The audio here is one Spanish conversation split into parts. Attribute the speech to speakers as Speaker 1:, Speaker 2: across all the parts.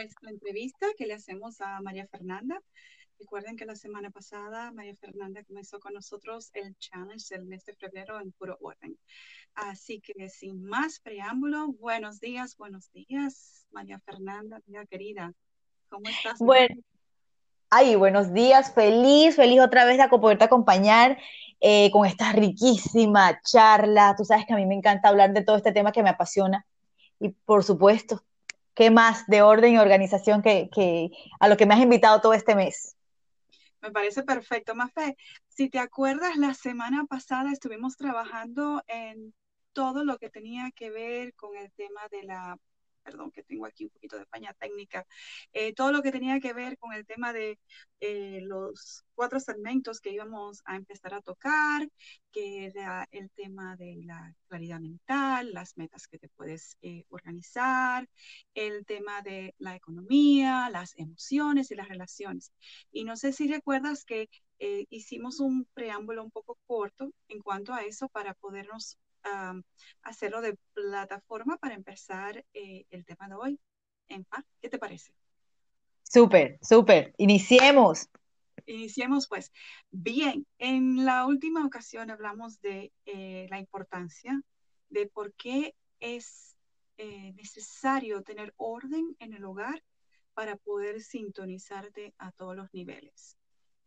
Speaker 1: Nuestra entrevista que le hacemos a María Fernanda. Recuerden que la semana pasada María Fernanda comenzó con nosotros el challenge del mes de febrero en puro orden. Así que sin más preámbulo, buenos días, buenos días, María Fernanda, querida. ¿Cómo estás?
Speaker 2: Bueno, ay, buenos días, feliz, feliz otra vez de poderte acompañar eh, con esta riquísima charla. Tú sabes que a mí me encanta hablar de todo este tema que me apasiona. Y por supuesto, ¿qué más de orden y organización que, que a lo que me has invitado todo este mes?
Speaker 1: Me parece perfecto, Mafe. Si te acuerdas, la semana pasada estuvimos trabajando en todo lo que tenía que ver con el tema de la perdón, que tengo aquí un poquito de paña técnica, eh, todo lo que tenía que ver con el tema de eh, los cuatro segmentos que íbamos a empezar a tocar, que era el tema de la claridad mental, las metas que te puedes eh, organizar, el tema de la economía, las emociones y las relaciones. Y no sé si recuerdas que hicimos un preámbulo un poco corto en cuanto a eso para podernos hacerlo de plataforma para empezar eh, el tema de hoy. En paz, ¿qué te parece?
Speaker 2: Súper, súper. Iniciemos.
Speaker 1: Iniciemos pues. Bien, en la última ocasión hablamos de eh, la importancia de por qué es eh, necesario tener orden en el hogar para poder sintonizarte a todos los niveles.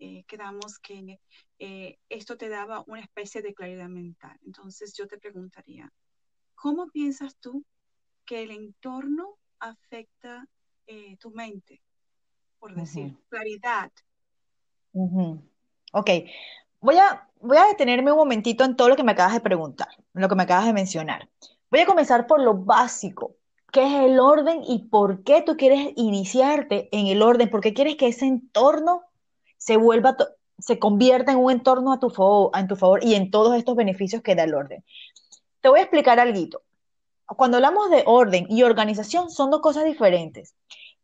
Speaker 1: Eh, quedamos que eh, esto te daba una especie de claridad mental. Entonces yo te preguntaría, ¿cómo piensas tú que el entorno afecta eh, tu mente? Por decir, claridad.
Speaker 2: Ok, voy a, voy a detenerme un momentito en todo lo que me acabas de preguntar, en lo que me acabas de mencionar. Voy a comenzar por lo básico. ¿Qué es el orden y por qué tú quieres iniciarte en el orden? ¿Por qué quieres que ese entorno se vuelva, se convierta en un entorno a tu, favor, a tu favor y en todos estos beneficios que da el orden. Te voy a explicar algo. Cuando hablamos de orden y organización son dos cosas diferentes.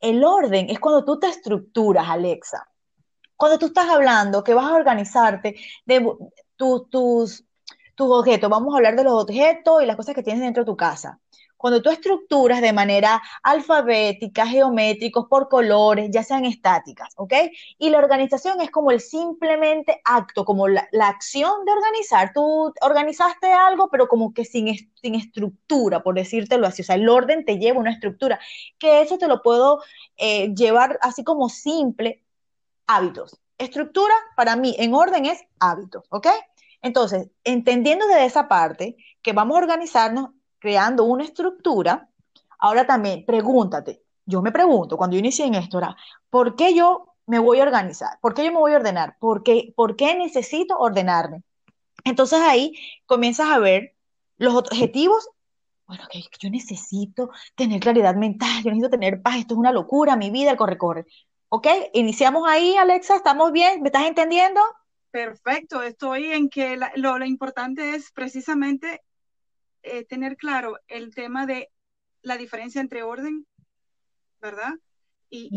Speaker 2: El orden es cuando tú te estructuras, Alexa. Cuando tú estás hablando que vas a organizarte de tus, tus objetos, vamos a hablar de los objetos y las cosas que tienes dentro de tu casa cuando tú estructuras de manera alfabética, geométricos, por colores, ya sean estáticas, ¿ok? Y la organización es como el simplemente acto, como la, acción de organizar. Tú organizaste algo, pero como que sin, sin estructura, por decírtelo así. O sea, el orden te lleva una estructura, que eso te lo puedo eh, llevar así como simple, hábitos. Estructura, para mí, en orden es hábitos, ¿ok? Entonces, entendiendo de esa parte, que vamos a organizarnos creando una estructura, ahora también pregúntate, yo me pregunto cuando yo inicié en esto, ¿por qué yo me voy a organizar? ¿Por qué yo me voy a ordenar? ¿Por qué, ¿Por qué necesito ordenarme? Entonces ahí comienzas a ver los objetivos. Bueno, que yo necesito tener claridad mental, yo necesito tener paz, esto es una locura, mi vida, el corre-corre. ¿Ok? Iniciamos ahí, Alexa, ¿estamos bien? ¿Me estás entendiendo?
Speaker 1: Perfecto, estoy en que lo, importante es precisamente eh, tener claro el tema de la diferencia entre orden, ¿verdad? Y,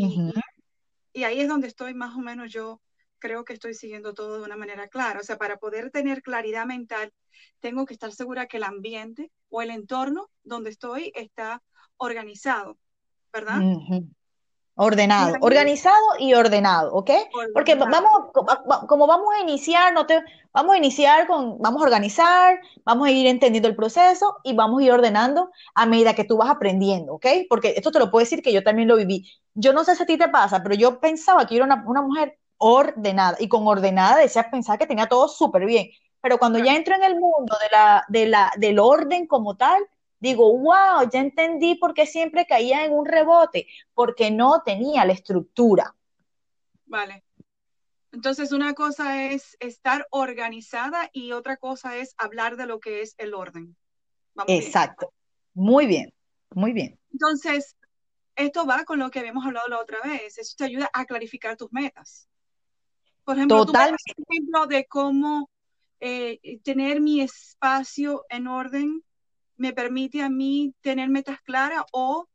Speaker 1: y, ahí es donde estoy más o menos yo creo que estoy siguiendo todo de una manera clara. O sea, para poder tener claridad mental, tengo que estar segura que el ambiente o el entorno donde estoy está organizado, ¿verdad?
Speaker 2: Ordenado, organizado y ordenado, ¿ok? Porque vamos, como vamos a iniciar, no te, vamos a iniciar con, vamos a organizar, vamos a ir entendiendo el proceso y vamos a ir ordenando a medida que tú vas aprendiendo, ¿ok? Porque esto te lo puedo decir que yo también lo viví. Yo no sé si a ti te pasa, pero yo pensaba que yo era una, mujer ordenada y con ordenada decías pensar que tenía todo súper bien. Pero cuando ya entro en el mundo de la, de la, del orden como tal, digo, wow, ya entendí por qué siempre caía en un rebote, porque no tenía la estructura.
Speaker 1: Vale. Entonces, una cosa es estar organizada y otra cosa es hablar de lo que es el orden.
Speaker 2: Exacto. Muy bien, muy bien.
Speaker 1: Entonces, esto va con lo que habíamos hablado la otra vez. Eso te ayuda a clarificar tus metas. Por ejemplo, tú un ejemplo de cómo eh, tener mi espacio en orden me permite a mí tener metas claras o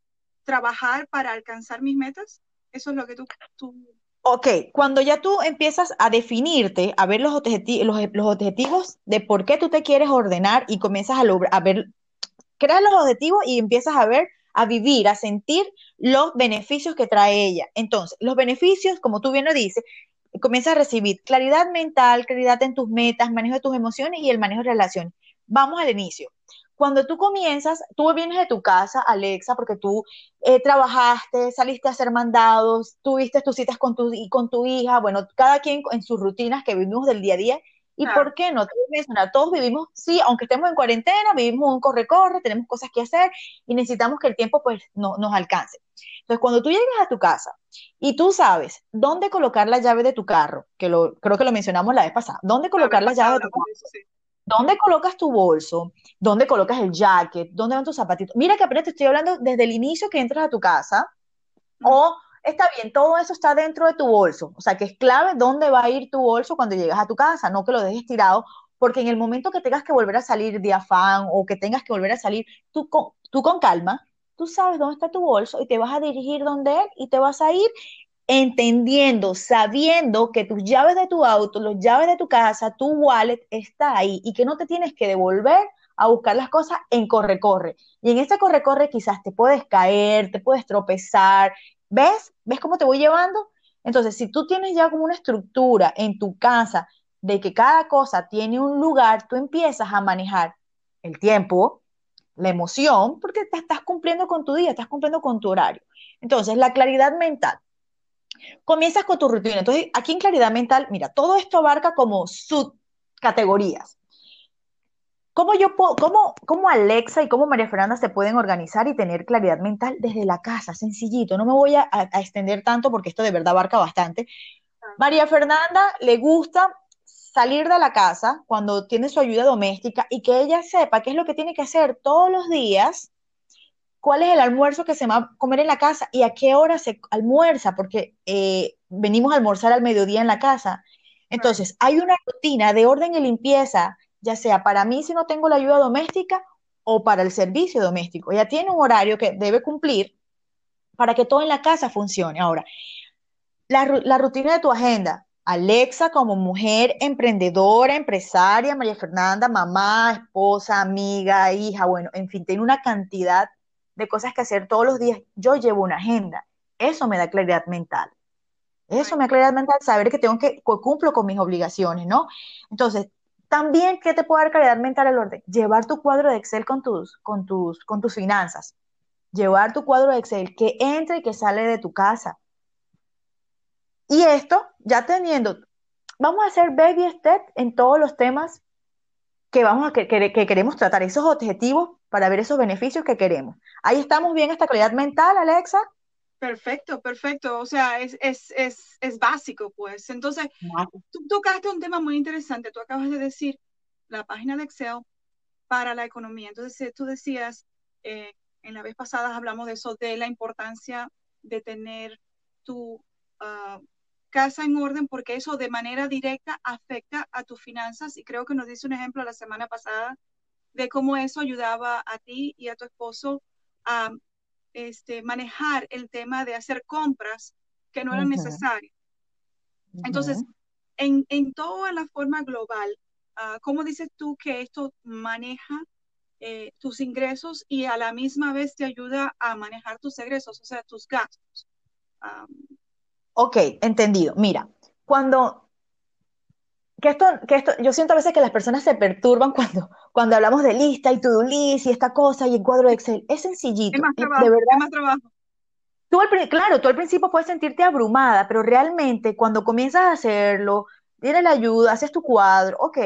Speaker 1: trabajar para alcanzar mis metas. Eso es lo que tú, tú...
Speaker 2: Ok, cuando ya tú empiezas a definirte, a ver los, objetivos, los, objetivos de por qué tú te quieres ordenar y comienzas a, a ver, creas los objetivos y empiezas a ver a vivir, a sentir los beneficios que trae ella. Entonces, los beneficios, como tú bien lo dices, comienzas a recibir claridad mental, claridad en tus metas, manejo de tus emociones y el manejo de relaciones. Vamos al inicio. Cuando tú comienzas, tú vienes de tu casa, Alexa, porque tú eh, trabajaste, saliste a hacer mandados, tuviste tus citas con tu, con tu hija, bueno, cada quien en sus rutinas que vivimos del día a día, ¿Y por qué no? Todos vivimos, sí, aunque estemos en cuarentena, vivimos un corre-corre, tenemos cosas que hacer y necesitamos que el tiempo pues no, nos alcance. Entonces, cuando tú llegas a tu casa y tú sabes dónde colocar la llave de tu carro, que lo, creo que lo mencionamos la vez pasada, dónde colocar la, llave de tu carro, dónde colocas tu bolso, dónde colocas el jacket, dónde van tus zapatitos. Mira que apenas te estoy hablando desde el inicio que entras a tu casa o está bien, todo eso está dentro de tu bolso. O sea, que es clave dónde va a ir tu bolso cuando llegas a tu casa, no que lo dejes tirado, porque en el momento que tengas que volver a salir de afán o que tengas que volver a salir, tú con, tú con calma, tú sabes dónde está tu bolso y te vas a dirigir donde él y te vas a ir entendiendo, sabiendo que tus llaves de tu auto, las llaves de tu casa, tu wallet está ahí y que no te tienes que devolver a buscar las cosas en corre-corre. Y en este corre-corre quizás te puedes caer, te puedes tropezar, ¿Ves? ¿Ves cómo te voy llevando? Entonces, si tú tienes ya como una estructura en tu casa de que cada cosa tiene un lugar, tú empiezas a manejar el tiempo, la emoción, porque te estás cumpliendo con tu día, estás cumpliendo con tu horario. Entonces, la claridad mental. Comienzas con tu rutina. Entonces, aquí en claridad mental, mira, todo esto abarca como subcategorías. ¿Cómo, yo cómo, cómo Alexa y cómo María Fernanda se pueden organizar y tener claridad mental desde la casa? Sencillito, no me voy a, extender tanto porque esto de verdad abarca bastante. María Fernanda le gusta salir de la casa cuando tiene su ayuda doméstica y que ella sepa qué es lo que tiene que hacer todos los días, cuál es el almuerzo que se va a comer en la casa y a qué hora se almuerza, porque eh, venimos a almorzar al mediodía en la casa. Entonces, hay una rutina de orden y limpieza ya sea para mí si no tengo la ayuda doméstica o para el servicio doméstico. Ella tiene un horario que debe cumplir para que todo en la casa funcione. Ahora, la, rutina de tu agenda. Alexa como mujer emprendedora, empresaria, María Fernanda, mamá, esposa, amiga, hija, bueno, en fin, tiene una cantidad de cosas que hacer todos los días. Yo llevo una agenda. Eso me da claridad mental. Eso me da claridad mental, saber que tengo que cumplo con mis obligaciones, ¿no? Entonces, también, ¿qué te puede dar calidad mental al orden? Llevar tu cuadro de Excel con tus, con tus, con tus finanzas. Llevar tu cuadro de Excel que entra y que sale de tu casa. Y esto, ya teniendo, vamos a hacer baby step en todos los temas que, vamos a, que, que queremos tratar, esos objetivos para ver esos beneficios que queremos. Ahí estamos bien esta calidad mental, Alexa.
Speaker 1: Perfecto, perfecto. O sea, es, es, es, es básico, pues. Entonces, tú tocaste un tema muy interesante. Tú acabas de decir la página de Excel para la economía. Entonces, tú decías, eh, en la vez pasada hablamos de eso, de la importancia de tener tu ah, casa en orden, porque eso de manera directa afecta a tus finanzas. Y creo que nos dice un ejemplo la semana pasada de cómo eso ayudaba a ti y a tu esposo a este, manejar el tema de hacer compras que no eran necesarias. Entonces, en, en, toda la forma global, uh, ¿cómo dices tú que esto maneja eh, tus ingresos y a la misma vez te ayuda a manejar tus egresos, o sea, tus gastos?
Speaker 2: ok, entendido. Mira, cuando que esto, que esto, yo siento a veces que las personas se perturban cuando, cuando hablamos de lista y to-do list y esta cosa y el cuadro de Excel. Es sencillito.
Speaker 1: Es más trabajo, de verdad. más trabajo.
Speaker 2: Tú claro, tú al principio puedes sentirte abrumada, pero realmente cuando comienzas a hacerlo, tienes la ayuda, haces tu cuadro, ok,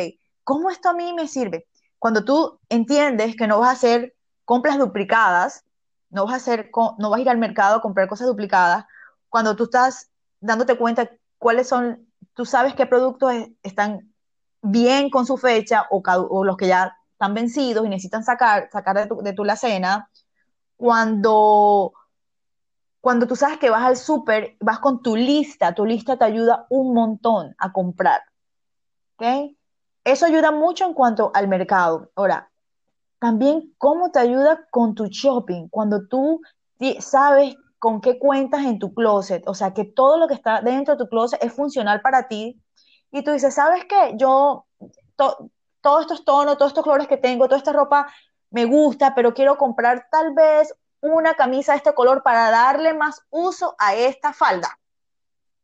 Speaker 2: ¿cómo esto a mí me sirve? Cuando tú entiendes que no vas a hacer compras duplicadas, no vas a hacer, no vas a ir al mercado a comprar cosas duplicadas, cuando tú estás dándote cuenta cuáles son tú sabes qué productos están bien con su fecha o, los que ya están vencidos y necesitan sacar, sacar de tu, de tu cena cuando, cuando tú sabes que vas al súper, vas con tu lista, tu lista te ayuda un montón a comprar. Eso ayuda mucho en cuanto al mercado. Ahora, también cómo te ayuda con tu shopping, cuando tú sabes con qué cuentas en tu closet, o sea, que todo lo que está dentro de tu closet es funcional para ti. Y tú dices, ¿sabes qué? Yo, todos estos tonos, todos estos colores que tengo, toda esta ropa me gusta, pero quiero comprar tal vez una camisa de este color para darle más uso a esta falda.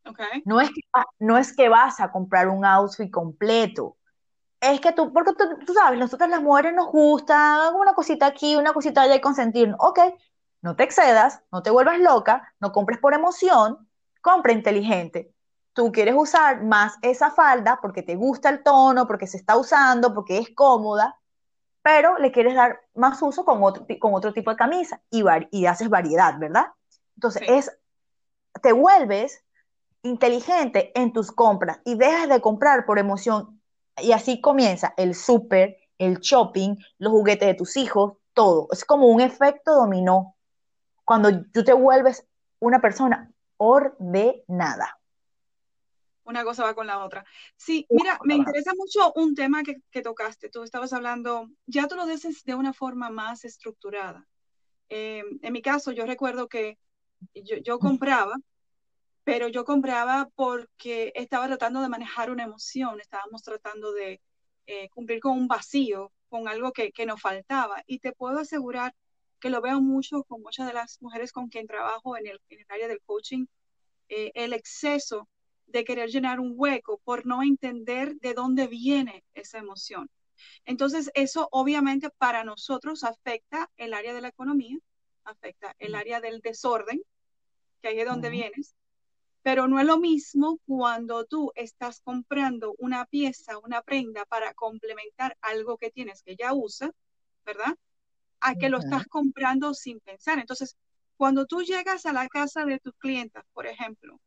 Speaker 1: Okay.
Speaker 2: No, es que, no es que vas a comprar un outfit completo. Es que tú, porque tú, sabes, nosotras las mujeres nos gusta una cosita aquí, una cosita allá y consentirnos. Ok, no te excedas, no te vuelvas loca, no compres por emoción, compra inteligente. Tú quieres usar más esa falda porque te gusta el tono, porque se está usando, porque es cómoda, pero le quieres dar más uso con otro, con otro tipo de camisa y, y haces variedad, ¿verdad? Entonces, es, te vuelves inteligente en tus compras y dejas de comprar por emoción. Y así comienza el súper, el shopping, los juguetes de tus hijos, todo. Es como un efecto dominó cuando tú te vuelves una persona ordenada
Speaker 1: una cosa va con la otra. Sí, mira, me interesa mucho un tema que, tocaste. Tú estabas hablando, ya tú lo dices de una forma más estructurada. Eh, en mi caso, yo recuerdo que yo, compraba, pero yo compraba porque estaba tratando de manejar una emoción, estábamos tratando de eh, cumplir con un vacío, con algo que, nos faltaba. Y te puedo asegurar que lo veo mucho con muchas de las mujeres con quien trabajo en el, área del coaching, eh, el exceso de querer llenar un hueco por no entender de dónde viene esa emoción. Entonces, eso obviamente para nosotros afecta el área de la economía, afecta el área del desorden, que ahí es donde vienes, pero no es lo mismo cuando tú estás comprando una pieza, una prenda para complementar algo que tienes que ya usa, ¿verdad? A que lo estás comprando sin pensar. Entonces, cuando tú llegas a la casa de tus clientes, por ejemplo,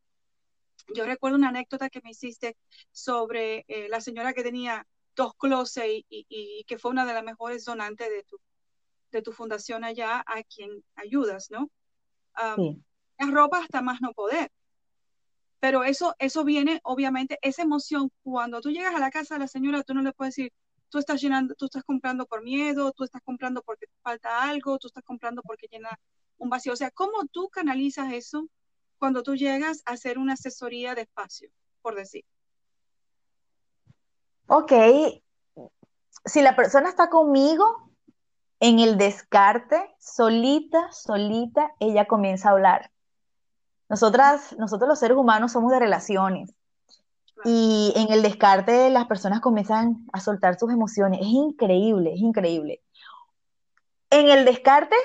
Speaker 1: yo recuerdo una anécdota que me hiciste sobre eh, la señora que tenía dos closets y, que fue una de las mejores donantes de tu, de tu fundación allá a quien ayudas, ¿no? La ropa hasta más no poder. Pero eso, eso viene, obviamente, esa emoción, cuando tú llegas a la casa de la señora, tú no le puedes decir, tú estás llenando, tú estás comprando por miedo, tú estás comprando porque te falta algo, tú estás comprando porque llena un vacío. O sea, ¿cómo tú canalizas eso cuando tú llegas a hacer una asesoría de espacio, por decir?
Speaker 2: Ok, si la persona está conmigo en el descarte, solita, solita, ella comienza a hablar. Nosotras, nosotros los seres humanos somos de relaciones. Y en el descarte las personas comienzan a soltar sus emociones. Es increíble, es increíble. En el descarte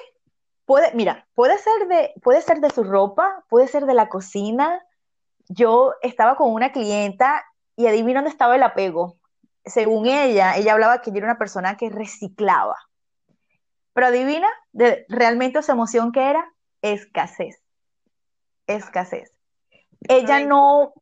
Speaker 2: Puede, mira, puede ser de, puede ser de su ropa, puede ser de la cocina. Yo estaba con una clienta y adivina dónde estaba el apego. Según ella, ella hablaba que yo era una persona que reciclaba. Pero adivina de, realmente su emoción que era escasez. Escasez. Ella no,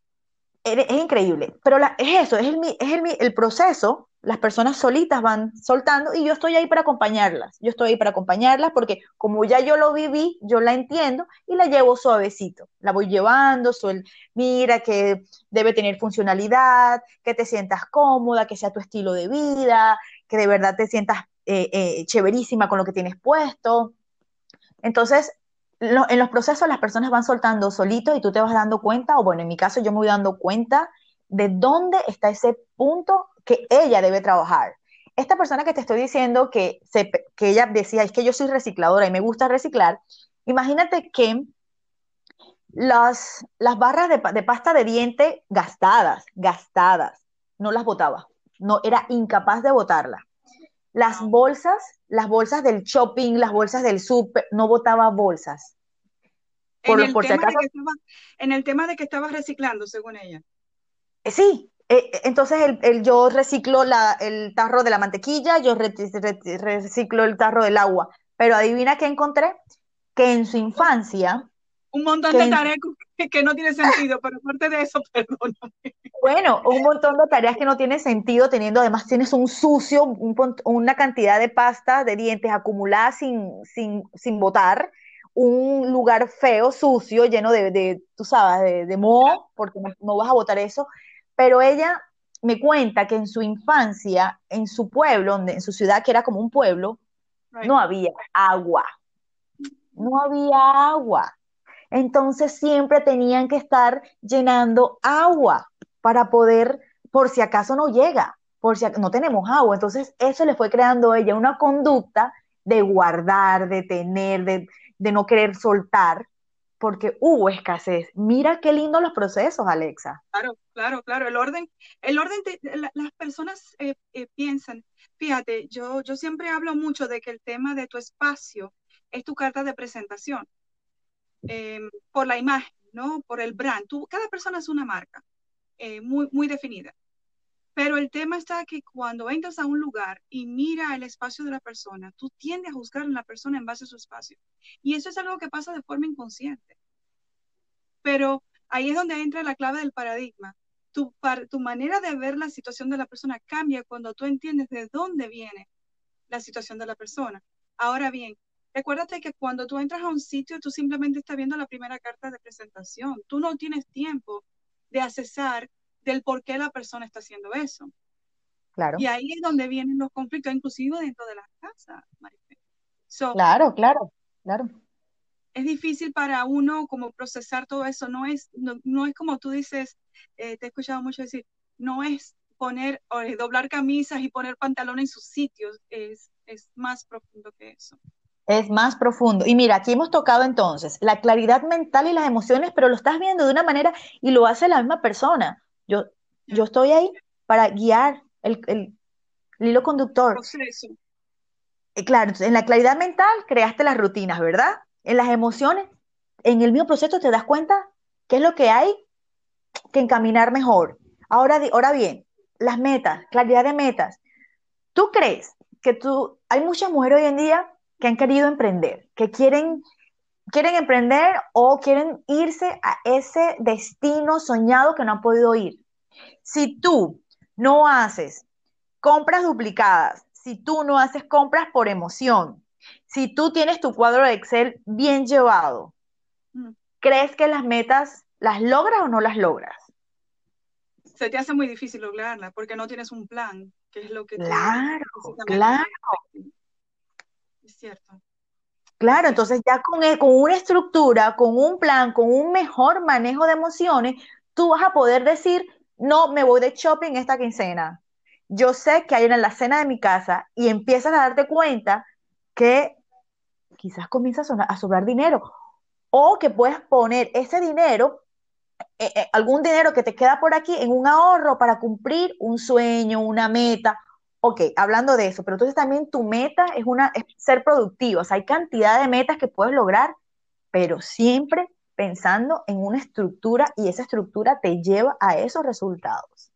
Speaker 2: es, increíble, pero es eso, es, el, es el, el proceso las personas solitas van soltando y yo estoy ahí para acompañarlas. Yo estoy ahí para acompañarlas porque como ya yo lo viví, yo la entiendo y la llevo suavecito. La voy llevando, suel, mira que debe tener funcionalidad, que te sientas cómoda, que sea tu estilo de vida, que de verdad te sientas eh, eh, chéverísima con lo que tienes puesto. Entonces, en los procesos las personas van soltando solito y tú te vas dando cuenta, o bueno, en mi caso yo me voy dando cuenta de dónde está ese punto que ella debe trabajar. Esta persona que te estoy diciendo que, que ella decía, es que yo soy recicladora y me gusta reciclar, imagínate que las, las barras de, de pasta de diente gastadas, gastadas, no las botaba, no era incapaz de botarlas. Las bolsas, las bolsas del shopping, las bolsas del súper, no botaba bolsas.
Speaker 1: Por, en, el por si acaso, en el tema de que estabas reciclando, según ella.
Speaker 2: Sí, eh, eh, entonces el, yo reciclo el tarro de la mantequilla, yo reciclo el tarro del agua, pero adivina qué encontré, que en su infancia...
Speaker 1: Un montón de tarecos que no tiene sentido, pero aparte de eso, perdóname.
Speaker 2: Bueno, un montón de tareas que no tienen sentido teniendo, además tienes un sucio, una cantidad de pasta de dientes acumulada sin, sin, sin botar, un lugar feo, sucio, lleno de, de tú sabes, de, moho, porque no, vas a botar eso, pero ella me cuenta que en su infancia, en su pueblo, en su ciudad, que era como un pueblo, no había agua. No había agua. Entonces siempre tenían que estar llenando agua para poder, por si acaso no llega, por si no tenemos agua. Entonces eso le fue creando a ella una conducta de guardar, de tener, de, no querer soltar, porque hubo escasez. Mira qué lindo los procesos, Alexa.
Speaker 1: Claro, claro, claro. El orden, el orden, las personas eh, eh, piensan, fíjate, yo, yo siempre hablo mucho de que el tema de tu espacio es tu carta de presentación. Em, por la imagen, ¿no? Por el brand. Tú, cada persona es una marca. Eh, muy, muy definida. Pero el tema está que cuando entras a un lugar y mira el espacio de la persona, tú tiendes a juzgar a la persona en base a su espacio. Y eso es algo que pasa de forma inconsciente. Pero ahí es donde entra la clave del paradigma. Tu, manera de ver la situación de la persona cambia cuando tú entiendes de dónde viene la situación de la persona. Ahora bien, recuérdate que cuando tú entras a un sitio, tú simplemente estás viendo la primera carta de presentación. Tú no tienes tiempo de accesar del por qué la persona está haciendo eso.
Speaker 2: Claro.
Speaker 1: Y ahí es donde vienen los conflictos, inclusive dentro de las casas,
Speaker 2: claro, claro, claro.
Speaker 1: Es difícil para uno como procesar todo eso, no es, no, es como tú dices, eh, te he escuchado mucho decir, no es poner, o doblar camisas y poner pantalones en sus sitios, es, es más profundo que eso.
Speaker 2: Es más profundo. Y mira, aquí hemos tocado entonces la claridad mental y las emociones, pero lo estás viendo de una manera y lo hace la misma persona. Yo, yo estoy ahí para guiar el, el, hilo conductor. Eh, claro, en la claridad mental creaste las rutinas, ¿verdad? En las emociones, en el mismo proceso te das cuenta qué es lo que hay que encaminar mejor. Ahora, ahora bien, las metas, claridad de metas. ¿Tú crees que tú, hay muchas mujeres hoy en día que han querido emprender, que quieren, quieren emprender o quieren irse a ese destino soñado que no han podido ir. Si tú no haces compras duplicadas, si tú no haces compras por emoción, si tú tienes tu cuadro de Excel bien llevado, mm. ¿crees que las metas las logras o no las logras?
Speaker 1: Se te hace muy difícil lograrla porque no tienes un plan, que es lo que...
Speaker 2: Claro, claro.
Speaker 1: Es cierto.
Speaker 2: Claro, entonces ya con, e, con una estructura, con un plan, con un mejor manejo de emociones, tú vas a poder decir, no, me voy de shopping esta quincena. Yo sé que hay una cena de mi casa y empiezas a darte cuenta que quizás comienza a, sobrar dinero o que puedes poner ese dinero, eh, eh, algún dinero que te queda por aquí en un ahorro para cumplir un sueño, una meta ok, hablando de eso, pero entonces también tu meta es, una, ser productivo, o sea, hay cantidad de metas que puedes lograr, pero siempre pensando en una estructura y esa estructura te lleva a esos resultados.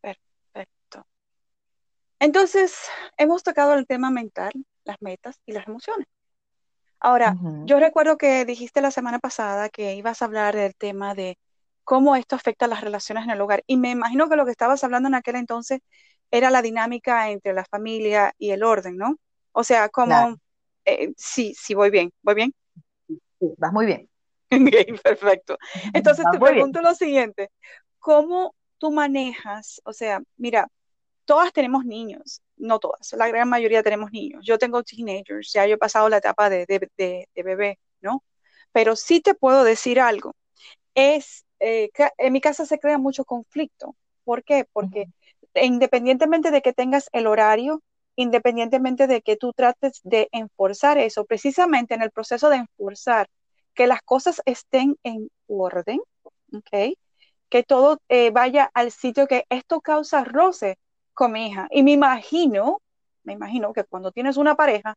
Speaker 1: Perfecto. Entonces, hemos tocado el tema mental, las metas y las emociones. Ahora, yo recuerdo que dijiste la semana pasada que ibas a hablar del tema de cómo esto afecta a las relaciones en el hogar. Y me imagino que lo que estabas hablando en aquel entonces era la dinámica entre la familia y el orden, ¿no? O sea, como, eh, sí, sí, voy bien, voy bien.
Speaker 2: Sí, vas muy bien.
Speaker 1: Ok, perfecto. Entonces te pregunto lo siguiente, ¿cómo tú manejas? O sea, mira, todas tenemos niños, no todas, la gran mayoría tenemos niños. Yo tengo teenagers, ya yo he pasado la etapa de, bebé, ¿no? Pero sí te puedo decir algo, es, eh, en mi casa se crea mucho conflicto. ¿Por qué? Porque independientemente de que tengas el horario, independientemente de que tú trates de enforzar eso, precisamente en el proceso de enforzar que las cosas estén en orden, ¿ok? Que todo eh, vaya al sitio que esto causa roce con mi hija. Y me imagino, me imagino que cuando tienes una pareja,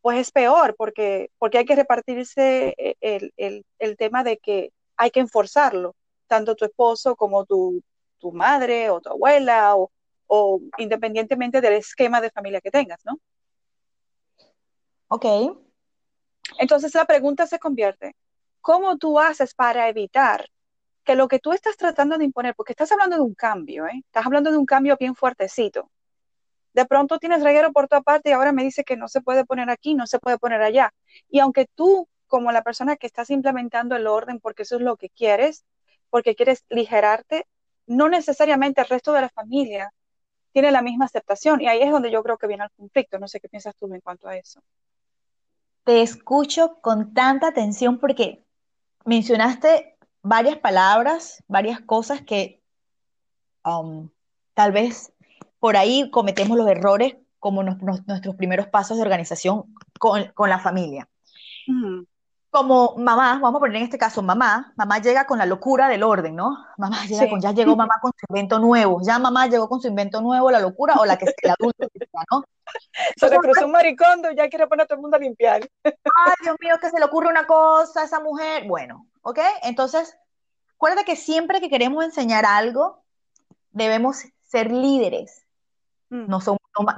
Speaker 1: pues es peor porque, porque hay que repartirse eh, el, el tema de que hay que enforzarlo, tanto tu esposo como tu, tu madre o tu abuela o, independientemente del esquema de familia que tengas, ¿no?
Speaker 2: Ok.
Speaker 1: Entonces la pregunta se convierte, ¿cómo tú haces para evitar que lo que tú estás tratando de imponer, porque estás hablando de un cambio, ¿eh? estás hablando de un cambio bien fuertecito. De pronto tienes reguero por tu parte y ahora me dice que no se puede poner aquí, no se puede poner allá. Y aunque tú, como la persona que estás implementando el orden porque eso es lo que quieres, porque quieres ligerarte, no necesariamente el resto de la familia tiene la misma aceptación. Y ahí es donde yo creo que viene el conflicto. No sé qué piensas tú en cuanto a eso.
Speaker 2: Te escucho con tanta atención porque mencionaste varias palabras, varias cosas que um, tal vez por ahí cometemos los errores como nuestros primeros pasos de organización con, la familia. Como mamá, vamos a poner en este caso mamá, mamá llega con la locura del orden, ¿no? Mamá llega con, ya llegó mamá con su invento nuevo, ya mamá llegó con su invento nuevo, la locura o la que el adulto, ¿no?
Speaker 1: Se le cruzó un maricondo y ya quiere poner a todo el mundo a limpiar.
Speaker 2: Ay, Dios mío, que se le ocurre una cosa a esa mujer. Bueno, ¿ok? Entonces, recuerda que siempre que queremos enseñar algo, debemos ser líderes. Mm. No,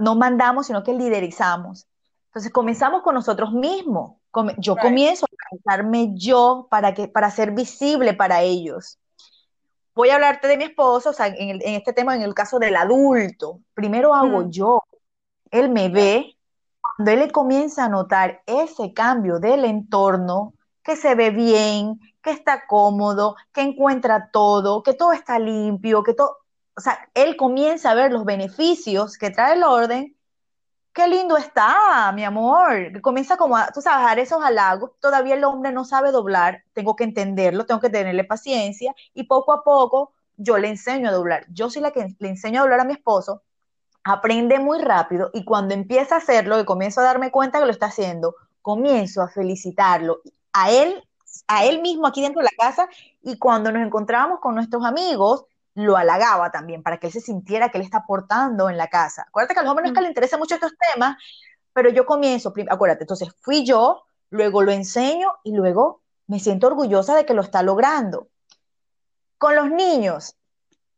Speaker 2: no, mandamos, sino que liderizamos. Entonces, comenzamos con nosotros mismos. Yo comienzo a organizarme yo para, que, para ser visible para ellos. Voy a hablarte de mi esposo, o sea, en, este tema, en el caso del adulto. Primero hago mm. yo. Él me ve. Cuando él comienza a notar ese cambio del entorno, que se ve bien, que está cómodo, que encuentra todo, que todo está limpio, que todo, o sea, él comienza a ver los beneficios que trae el orden. Qué lindo está, mi amor. Comienza como a, tú sabes, a dar esos halagos. Todavía el hombre no sabe doblar, tengo que entenderlo, tengo que tenerle paciencia y poco a poco yo le enseño a doblar. Yo soy la que le enseño a doblar a mi esposo, aprende muy rápido y cuando empieza a hacerlo y comienzo a darme cuenta que lo está haciendo, comienzo a felicitarlo a él a él mismo aquí dentro de la casa y cuando nos encontrábamos con nuestros amigos, lo halagaba también para que él se sintiera que él está aportando en la casa. Acuérdate que a los hombres no es que le interesa mucho estos temas, pero yo comienzo, acuérdate, entonces fui yo, luego lo enseño y luego me siento orgullosa de que lo está logrando. Con los niños,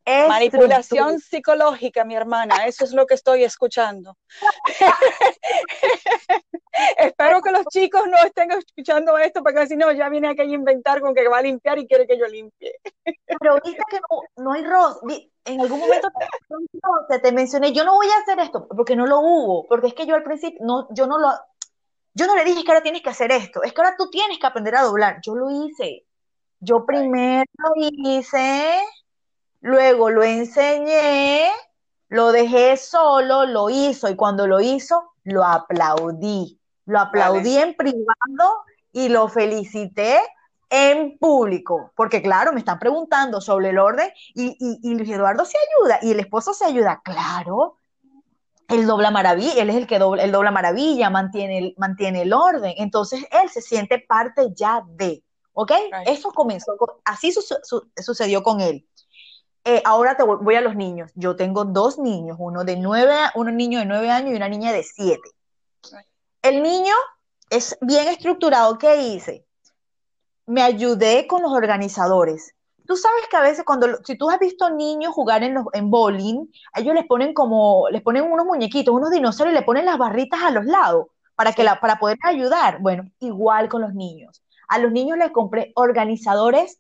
Speaker 1: Manipulación psicológica, mi hermana, eso es lo que estoy escuchando. Espero que los chicos no estén escuchando esto, porque si no, ya viene aquí a inventar con que va a limpiar y quiere que yo limpie.
Speaker 2: Pero viste que no, hay Ross. En algún momento te, te, mencioné, yo no voy a hacer esto, porque no lo hubo, porque es que yo al principio, no, yo no lo, yo no le dije que ahora tienes que hacer esto, es que ahora tú tienes que aprender a doblar. Yo lo hice. Yo primero lo hice, Luego lo enseñé, lo dejé solo, lo hizo y cuando lo hizo, lo aplaudí. Lo aplaudí en privado y lo felicité en público, porque claro, me están preguntando sobre el orden y, y, Luis Eduardo se ayuda y el esposo se ayuda, claro, él dobla maravilla, él es el que dobla, él dobla maravilla, mantiene el, mantiene el orden, entonces él se siente parte ya de, ¿ok? Eso comenzó, así sucedió con él. Eh, ahora te voy, a los niños. Yo tengo dos niños, uno de nueve, un niño de nueve años y una niña de siete. El niño es bien estructurado. ¿Qué hice? Me ayudé con los organizadores. Tú sabes que a veces cuando, si tú has visto niños jugar en, los, en bowling, ellos les ponen como, les ponen unos muñequitos, unos dinosaurios y le ponen las barritas a los lados para, que la, para poder ayudar. Bueno, igual con los niños. A los niños les compré organizadores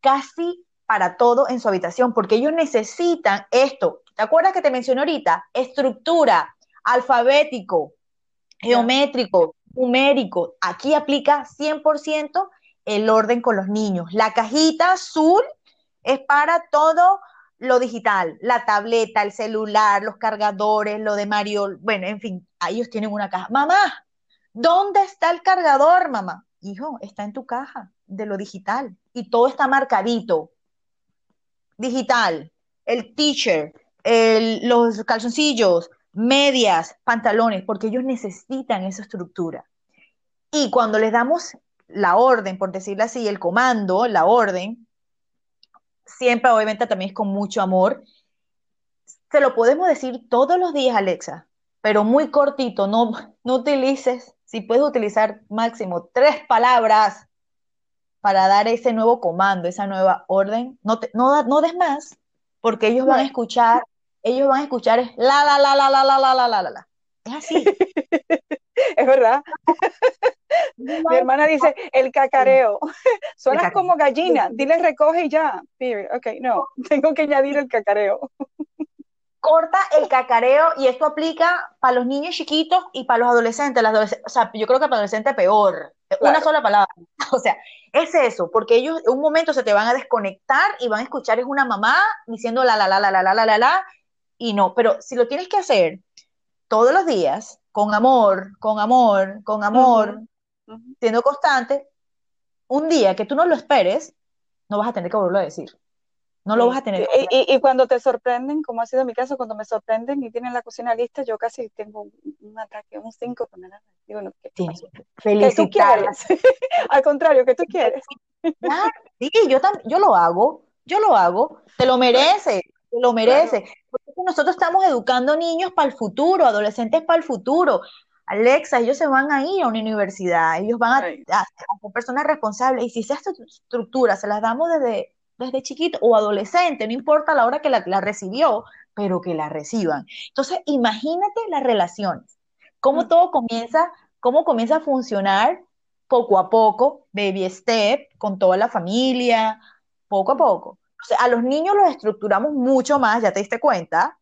Speaker 2: casi para todo en su habitación, porque ellos necesitan esto. ¿Te acuerdas que te mencioné ahorita? Estructura, alfabético, geométrico, numérico. Aquí aplica 100% el orden con los niños. La cajita azul es para todo lo digital, la tableta, el celular, los cargadores, lo de Mario, bueno, en fin, ellos tienen una caja. Mamá, ¿dónde está el cargador, mamá? Hijo, está en tu caja de lo digital y todo está marcadito digital, el t-shirt, los calzoncillos, medias, pantalones, porque ellos necesitan esa estructura. Y cuando les damos la orden, por decirlo así, el comando, la orden, siempre obviamente también es con mucho amor. Se lo podemos decir todos los días, Alexa, pero muy cortito, no, no utilices, si puedes utilizar máximo tres palabras para dar ese nuevo comando, esa nueva orden, no, no, no des más, porque ellos van a escuchar, ellos van a escuchar la, la, la, la, la, la, la, la, la, la. Es así.
Speaker 1: es verdad. Mi hermana dice, el cacareo. Suenas como gallina. Dile recoge y ya. Ok, no. Tengo que añadir el cacareo.
Speaker 2: Corta el cacareo y esto aplica para los niños chiquitos y para los adolescentes. Las o sea, yo creo que para adolescentes peor. Una sola palabra. O sea, es eso, porque ellos en un momento se te van a desconectar y van a escuchar es una mamá diciendo la la la la la la la la la y no, pero si lo tienes que hacer todos los días, con amor, con amor, con amor, siendo constante, un día que tú no lo esperes, no vas a tener que volverlo a decir. No lo vas a tener.
Speaker 1: Y, y, cuando te sorprenden, como ha sido mi caso, cuando me sorprenden y tienen la cocina lista, yo casi tengo un, ataque, un 5 con. Digo, no, ¿qué, sí. tú quieres? Al contrario, ¿qué tú quieres?
Speaker 2: sí, yo, yo lo hago, yo lo hago, te lo merece, te lo merece. Porque nosotros estamos educando niños para el futuro, adolescentes para el futuro. Alexa, ellos se van a ir a una universidad, ellos van a, a, ser personas responsables. Y si esa estructura se las damos desde desde chiquito o adolescente, no importa la hora que la, recibió, pero que la reciban. Entonces, imagínate las relaciones, cómo mm. todo comienza, cómo comienza a funcionar poco a poco, baby step, con toda la familia, poco a poco. O sea, a los niños los estructuramos mucho más, ya te diste cuenta,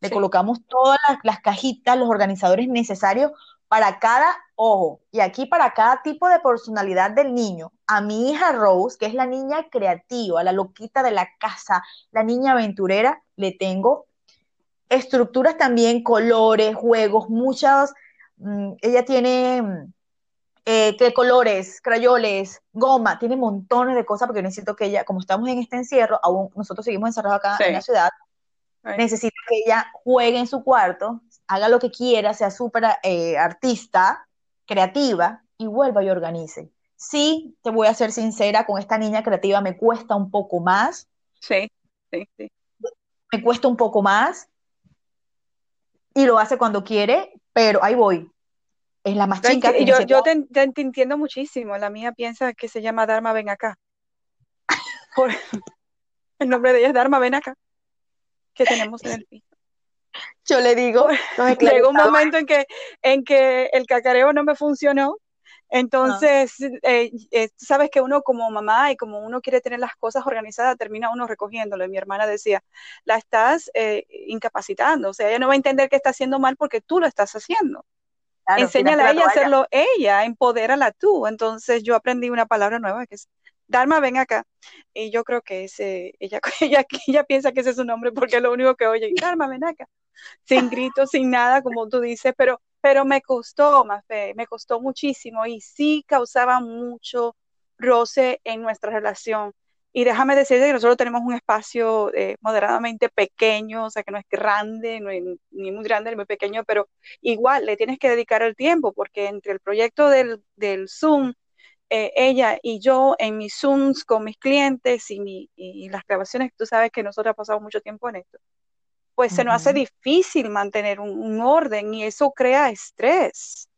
Speaker 2: le colocamos todas las, cajitas, los organizadores necesarios para cada ojo y aquí para cada tipo de personalidad del niño. A mi hija Rose, que es la niña creativa, la loquita de la casa, la niña aventurera, le tengo estructuras también, colores, juegos, muchas. Mm, ella tiene mm, eh, ¿qué colores, crayoles, goma, tiene montones de cosas porque necesito que ella, como estamos en este encierro, aún nosotros seguimos encerrados acá en la ciudad, necesito que ella juegue en su cuarto, haga lo que quiera, sea súper eh, artista, creativa y vuelva y organice. Sí, te voy a ser sincera, con esta niña creativa me cuesta un poco más.
Speaker 1: Sí, sí, sí.
Speaker 2: Me cuesta un poco más y lo hace cuando quiere, pero ahí voy. Es la más chica.
Speaker 1: yo, yo te, entiendo muchísimo. La mía piensa que se llama Dharma, ven acá. el nombre de ella es Dharma, ven acá. Que tenemos en el piso
Speaker 2: yo le digo,
Speaker 1: llegó un momento en que, en que el cacareo no me funcionó. Entonces, eh, eh, sabes que uno como mamá y como uno quiere tener las cosas organizadas, termina uno recogiéndolo. Y mi hermana decía, la estás eh, incapacitando, o sea, ella no va a entender que está haciendo mal porque tú lo estás haciendo. Enséñale a ella a hacerlo ella, empodérala tú. Entonces yo aprendí una palabra nueva que es Dharma, ven acá. Y yo creo que ese, ella, ella, ella piensa que ese es su nombre porque es lo único que oye. Dharma, ven acá. Sin gritos, sin nada, como tú dices, pero, pero me costó, fe, me costó muchísimo y sí causaba mucho roce en nuestra relación. Y déjame decirte que nosotros tenemos un espacio eh, moderadamente pequeño, o sea que no es grande, ni muy grande ni muy pequeño, pero igual le tienes que dedicar el tiempo, porque entre el proyecto del, del Zoom, eh, ella y yo en mis Zooms con mis clientes y, mi, y las grabaciones, tú sabes que nosotros pasamos mucho tiempo en esto, pues se nos hace difícil mantener un, orden y eso crea estrés.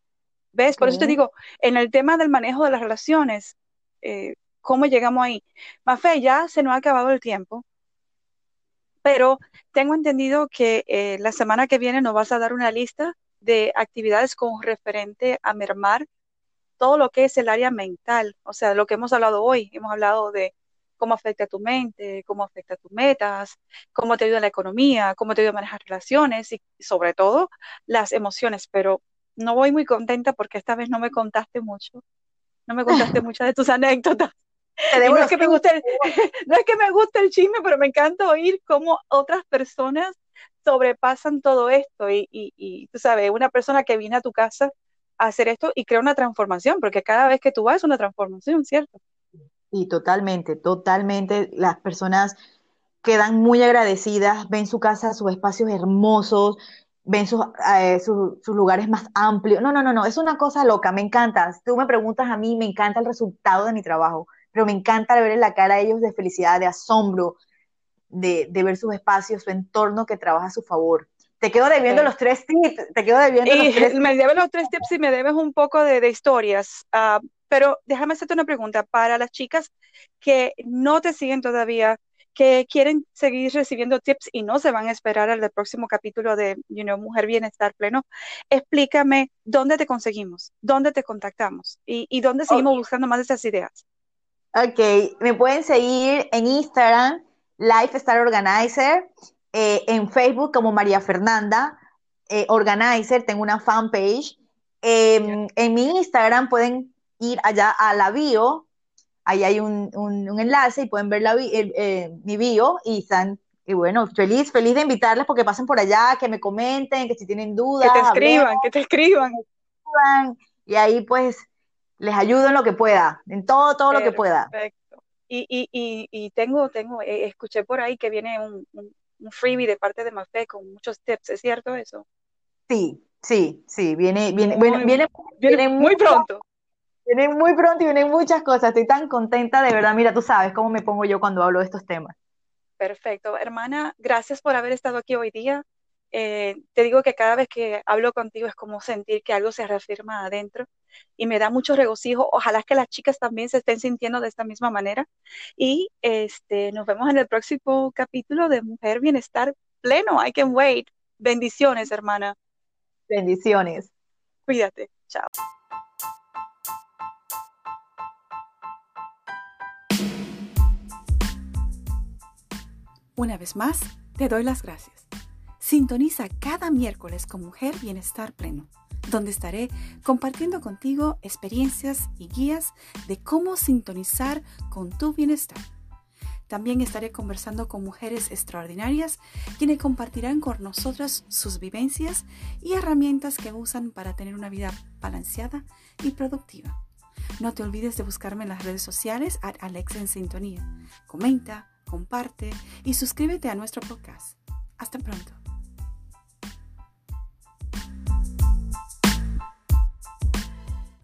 Speaker 1: ¿Ves? Por eso te digo, en el tema del manejo de las relaciones, eh, ¿cómo llegamos ahí? Mafe, ya se nos ha acabado el tiempo, pero tengo entendido que eh, la semana que viene nos vas a dar una lista de actividades con referente a mermar todo lo que es el área mental, o sea, lo que hemos hablado hoy, hemos hablado de cómo afecta a tu mente, cómo afecta a tus metas, cómo te ayuda la economía, cómo te ayuda a manejar relaciones y sobre todo las emociones, pero no voy muy contenta porque esta vez no me contaste mucho, no me contaste muchas de tus anécdotas. No es, que me guste el, no es que me guste el chisme, pero me encanta oír cómo otras personas sobrepasan todo esto y, y, y tú sabes, una persona que viene a tu casa hacer esto y crear una transformación, porque cada vez que tú vas es una transformación, ¿cierto?
Speaker 2: Y totalmente, totalmente. Las personas quedan muy agradecidas, ven su casa, sus espacios hermosos, ven sus, eh, sus, lugares más amplios. No, no, no, no, es una cosa loca, me encanta. Tú me preguntas a mí, me encanta el resultado de mi trabajo, pero me encanta ver en la cara a ellos de felicidad, de asombro, de, de ver sus espacios, su entorno que trabaja a su favor. Te quedo debiendo los tres tips, te quedo debiendo
Speaker 1: los tres Me debes los tres tips y me debes un poco de, historias. Uh, pero déjame hacerte una pregunta. Para las chicas que no te siguen todavía, que quieren seguir recibiendo tips y no se van a esperar al próximo capítulo de you know, Mujer Bienestar Pleno, explícame dónde te conseguimos, dónde te contactamos y, y dónde seguimos buscando más de estas ideas.
Speaker 2: Ok, me pueden seguir en Instagram, Lifestyle Organizer, eh, en Facebook como María Fernanda eh, Organizer, tengo una fanpage. Em, en mi Instagram pueden ir allá a la bio, ahí hay un, enlace y pueden ver la, eh, mi bio y están, y bueno, feliz, feliz de invitarles porque pasen por allá, que me comenten, que si tienen dudas.
Speaker 1: Que te escriban, que te escriban.
Speaker 2: Y ahí pues les ayudo en lo que pueda, en todo, todo lo que pueda.
Speaker 1: Y, y, y, y tengo, tengo, eh, escuché por ahí que viene un, un, freebie de parte de Mafé con muchos tips, ¿es cierto eso?
Speaker 2: Sí, sí, sí, viene, viene, viene, viene,
Speaker 1: viene muy pronto.
Speaker 2: Viene muy pronto y vienen muchas cosas. Estoy tan contenta, de verdad. Mira, tú sabes cómo me pongo yo cuando hablo de estos temas.
Speaker 1: Perfecto. Hermana, gracias por haber estado aquí hoy día. Eh, te digo que cada vez que hablo contigo es como sentir que algo se reafirma adentro y me da mucho regocijo. Ojalá que las chicas también se estén sintiendo de esta misma manera. Y este, nos vemos en el próximo capítulo de Mujer Bienestar Pleno. I can wait. Bendiciones, hermana.
Speaker 2: Bendiciones.
Speaker 1: Cuídate. Chao. Una vez más, te doy las gracias. Sintoniza cada miércoles con Mujer Bienestar Pleno, donde estaré compartiendo contigo experiencias y guías de cómo sintonizar con tu bienestar. También estaré conversando con mujeres extraordinarias quienes compartirán con nosotras sus vivencias y herramientas que usan para tener una vida balanceada y productiva. No te olvides de buscarme en las redes sociales a Alex Sintonía. Comenta, comparte y suscríbete a nuestro podcast. Hasta pronto.